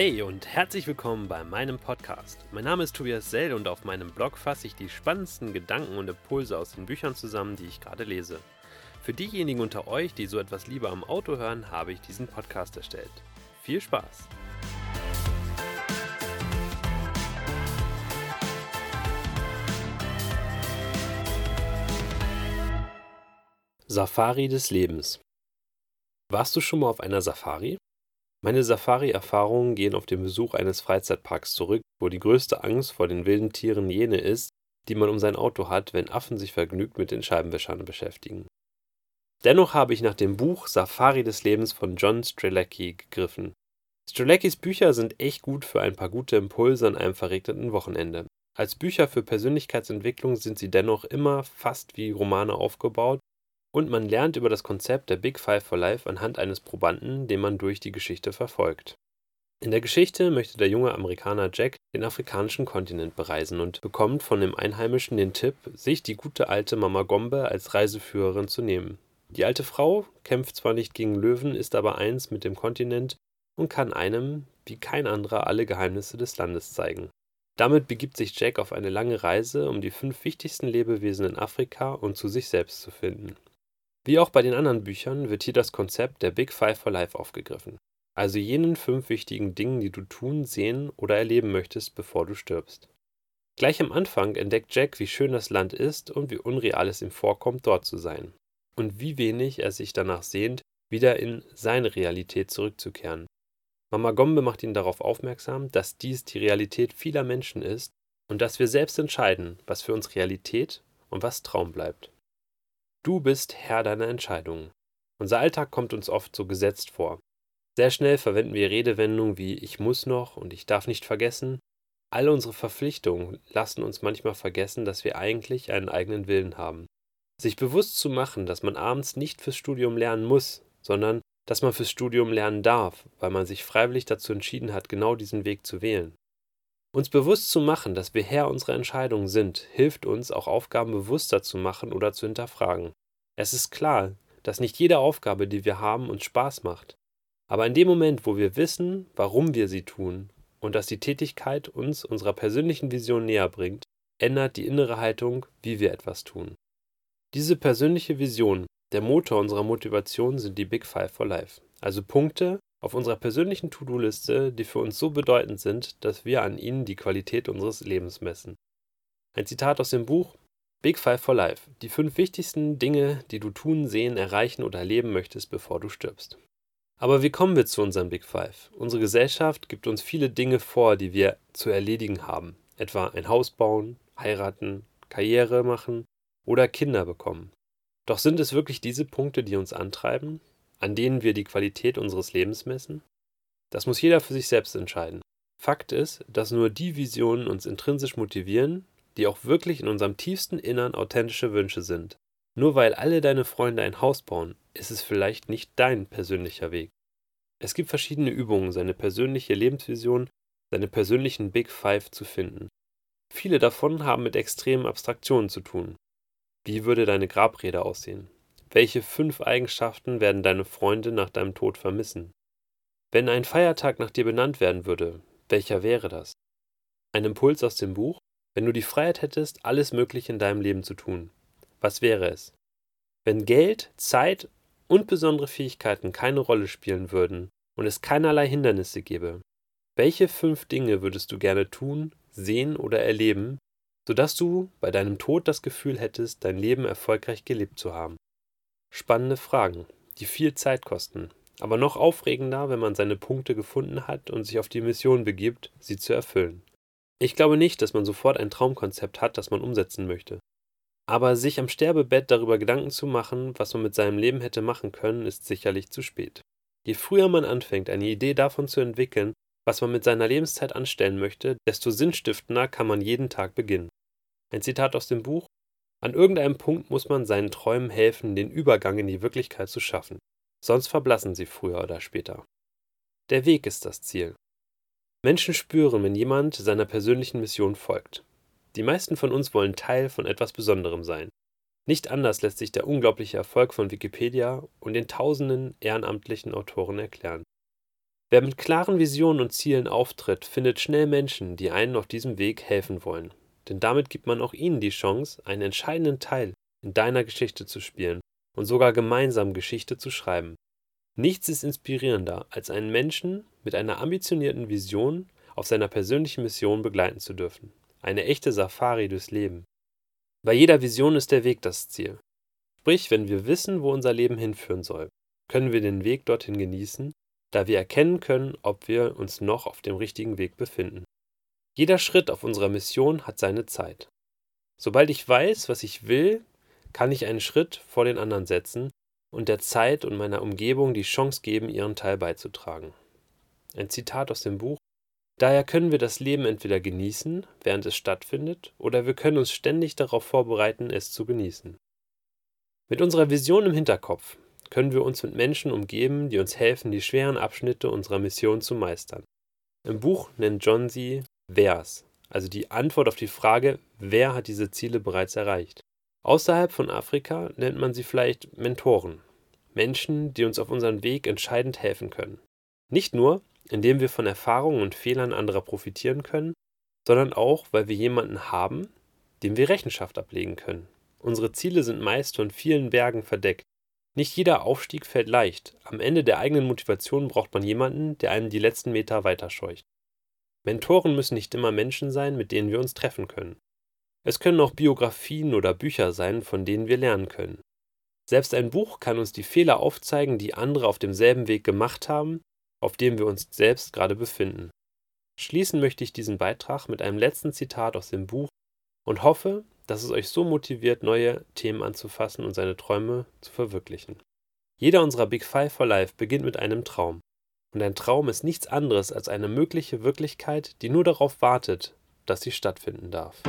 Hey und herzlich willkommen bei meinem Podcast. Mein Name ist Tobias Sell und auf meinem Blog fasse ich die spannendsten Gedanken und Impulse aus den Büchern zusammen, die ich gerade lese. Für diejenigen unter euch, die so etwas lieber am Auto hören, habe ich diesen Podcast erstellt. Viel Spaß! Safari des Lebens Warst du schon mal auf einer Safari? Meine Safari-Erfahrungen gehen auf den Besuch eines Freizeitparks zurück, wo die größte Angst vor den wilden Tieren jene ist, die man um sein Auto hat, wenn Affen sich vergnügt mit den Scheibenwischern beschäftigen. Dennoch habe ich nach dem Buch Safari des Lebens von John Strzelecki gegriffen. Streleckis Bücher sind echt gut für ein paar gute Impulse an einem verregneten Wochenende. Als Bücher für Persönlichkeitsentwicklung sind sie dennoch immer fast wie Romane aufgebaut und man lernt über das Konzept der Big Five for Life anhand eines Probanden, den man durch die Geschichte verfolgt. In der Geschichte möchte der junge Amerikaner Jack den afrikanischen Kontinent bereisen und bekommt von dem Einheimischen den Tipp, sich die gute alte Mama Gombe als Reiseführerin zu nehmen. Die alte Frau kämpft zwar nicht gegen Löwen, ist aber eins mit dem Kontinent und kann einem, wie kein anderer, alle Geheimnisse des Landes zeigen. Damit begibt sich Jack auf eine lange Reise, um die fünf wichtigsten Lebewesen in Afrika und zu sich selbst zu finden. Wie auch bei den anderen Büchern wird hier das Konzept der Big Five for Life aufgegriffen, also jenen fünf wichtigen Dingen, die du tun, sehen oder erleben möchtest, bevor du stirbst. Gleich am Anfang entdeckt Jack, wie schön das Land ist und wie unreal es ihm vorkommt, dort zu sein. Und wie wenig er sich danach sehnt, wieder in seine Realität zurückzukehren. Mama Gombe macht ihn darauf aufmerksam, dass dies die Realität vieler Menschen ist und dass wir selbst entscheiden, was für uns Realität und was Traum bleibt. Du bist Herr deiner Entscheidungen. Unser Alltag kommt uns oft so gesetzt vor. Sehr schnell verwenden wir Redewendungen wie ich muss noch und ich darf nicht vergessen. All unsere Verpflichtungen lassen uns manchmal vergessen, dass wir eigentlich einen eigenen Willen haben. Sich bewusst zu machen, dass man abends nicht fürs Studium lernen muss, sondern dass man fürs Studium lernen darf, weil man sich freiwillig dazu entschieden hat, genau diesen Weg zu wählen. Uns bewusst zu machen, dass wir Herr unserer Entscheidungen sind, hilft uns, auch Aufgaben bewusster zu machen oder zu hinterfragen. Es ist klar, dass nicht jede Aufgabe, die wir haben, uns Spaß macht. Aber in dem Moment, wo wir wissen, warum wir sie tun und dass die Tätigkeit uns unserer persönlichen Vision näher bringt, ändert die innere Haltung, wie wir etwas tun. Diese persönliche Vision, der Motor unserer Motivation sind die Big Five for Life, also Punkte, auf unserer persönlichen To-Do-Liste, die für uns so bedeutend sind, dass wir an ihnen die Qualität unseres Lebens messen. Ein Zitat aus dem Buch Big Five for Life. Die fünf wichtigsten Dinge, die du tun, sehen, erreichen oder erleben möchtest, bevor du stirbst. Aber wie kommen wir zu unserem Big Five? Unsere Gesellschaft gibt uns viele Dinge vor, die wir zu erledigen haben. Etwa ein Haus bauen, heiraten, Karriere machen oder Kinder bekommen. Doch sind es wirklich diese Punkte, die uns antreiben? An denen wir die Qualität unseres Lebens messen? Das muss jeder für sich selbst entscheiden. Fakt ist, dass nur die Visionen uns intrinsisch motivieren, die auch wirklich in unserem tiefsten Innern authentische Wünsche sind. Nur weil alle deine Freunde ein Haus bauen, ist es vielleicht nicht dein persönlicher Weg. Es gibt verschiedene Übungen, seine persönliche Lebensvision, seine persönlichen Big Five zu finden. Viele davon haben mit extremen Abstraktionen zu tun. Wie würde deine Grabrede aussehen? Welche fünf Eigenschaften werden deine Freunde nach deinem Tod vermissen? Wenn ein Feiertag nach dir benannt werden würde, welcher wäre das? Ein Impuls aus dem Buch? Wenn du die Freiheit hättest, alles Mögliche in deinem Leben zu tun, was wäre es? Wenn Geld, Zeit und besondere Fähigkeiten keine Rolle spielen würden und es keinerlei Hindernisse gäbe, welche fünf Dinge würdest du gerne tun, sehen oder erleben, sodass du bei deinem Tod das Gefühl hättest, dein Leben erfolgreich gelebt zu haben? Spannende Fragen, die viel Zeit kosten, aber noch aufregender, wenn man seine Punkte gefunden hat und sich auf die Mission begibt, sie zu erfüllen. Ich glaube nicht, dass man sofort ein Traumkonzept hat, das man umsetzen möchte. Aber sich am Sterbebett darüber Gedanken zu machen, was man mit seinem Leben hätte machen können, ist sicherlich zu spät. Je früher man anfängt, eine Idee davon zu entwickeln, was man mit seiner Lebenszeit anstellen möchte, desto sinnstiftender kann man jeden Tag beginnen. Ein Zitat aus dem Buch an irgendeinem Punkt muss man seinen Träumen helfen, den Übergang in die Wirklichkeit zu schaffen, sonst verblassen sie früher oder später. Der Weg ist das Ziel. Menschen spüren, wenn jemand seiner persönlichen Mission folgt. Die meisten von uns wollen Teil von etwas Besonderem sein. Nicht anders lässt sich der unglaubliche Erfolg von Wikipedia und den tausenden ehrenamtlichen Autoren erklären. Wer mit klaren Visionen und Zielen auftritt, findet schnell Menschen, die einen auf diesem Weg helfen wollen. Denn damit gibt man auch ihnen die Chance, einen entscheidenden Teil in deiner Geschichte zu spielen und sogar gemeinsam Geschichte zu schreiben. Nichts ist inspirierender, als einen Menschen mit einer ambitionierten Vision auf seiner persönlichen Mission begleiten zu dürfen. Eine echte Safari durchs Leben. Bei jeder Vision ist der Weg das Ziel. Sprich, wenn wir wissen, wo unser Leben hinführen soll, können wir den Weg dorthin genießen, da wir erkennen können, ob wir uns noch auf dem richtigen Weg befinden. Jeder Schritt auf unserer Mission hat seine Zeit. Sobald ich weiß, was ich will, kann ich einen Schritt vor den anderen setzen und der Zeit und meiner Umgebung die Chance geben, ihren Teil beizutragen. Ein Zitat aus dem Buch Daher können wir das Leben entweder genießen, während es stattfindet, oder wir können uns ständig darauf vorbereiten, es zu genießen. Mit unserer Vision im Hinterkopf können wir uns mit Menschen umgeben, die uns helfen, die schweren Abschnitte unserer Mission zu meistern. Im Buch nennt John sie Wers, also die Antwort auf die Frage, wer hat diese Ziele bereits erreicht. Außerhalb von Afrika nennt man sie vielleicht Mentoren, Menschen, die uns auf unserem Weg entscheidend helfen können. Nicht nur, indem wir von Erfahrungen und Fehlern anderer profitieren können, sondern auch, weil wir jemanden haben, dem wir Rechenschaft ablegen können. Unsere Ziele sind meist von vielen Bergen verdeckt. Nicht jeder Aufstieg fällt leicht. Am Ende der eigenen Motivation braucht man jemanden, der einen die letzten Meter weiterscheucht. Mentoren müssen nicht immer Menschen sein, mit denen wir uns treffen können. Es können auch Biografien oder Bücher sein, von denen wir lernen können. Selbst ein Buch kann uns die Fehler aufzeigen, die andere auf demselben Weg gemacht haben auf dem wir uns selbst gerade befinden. Schließen möchte ich diesen Beitrag mit einem letzten Zitat aus dem Buch und hoffe, dass es euch so motiviert, neue Themen anzufassen und seine Träume zu verwirklichen. Jeder unserer Big Five for Life beginnt mit einem Traum. Und ein Traum ist nichts anderes als eine mögliche Wirklichkeit, die nur darauf wartet, dass sie stattfinden darf.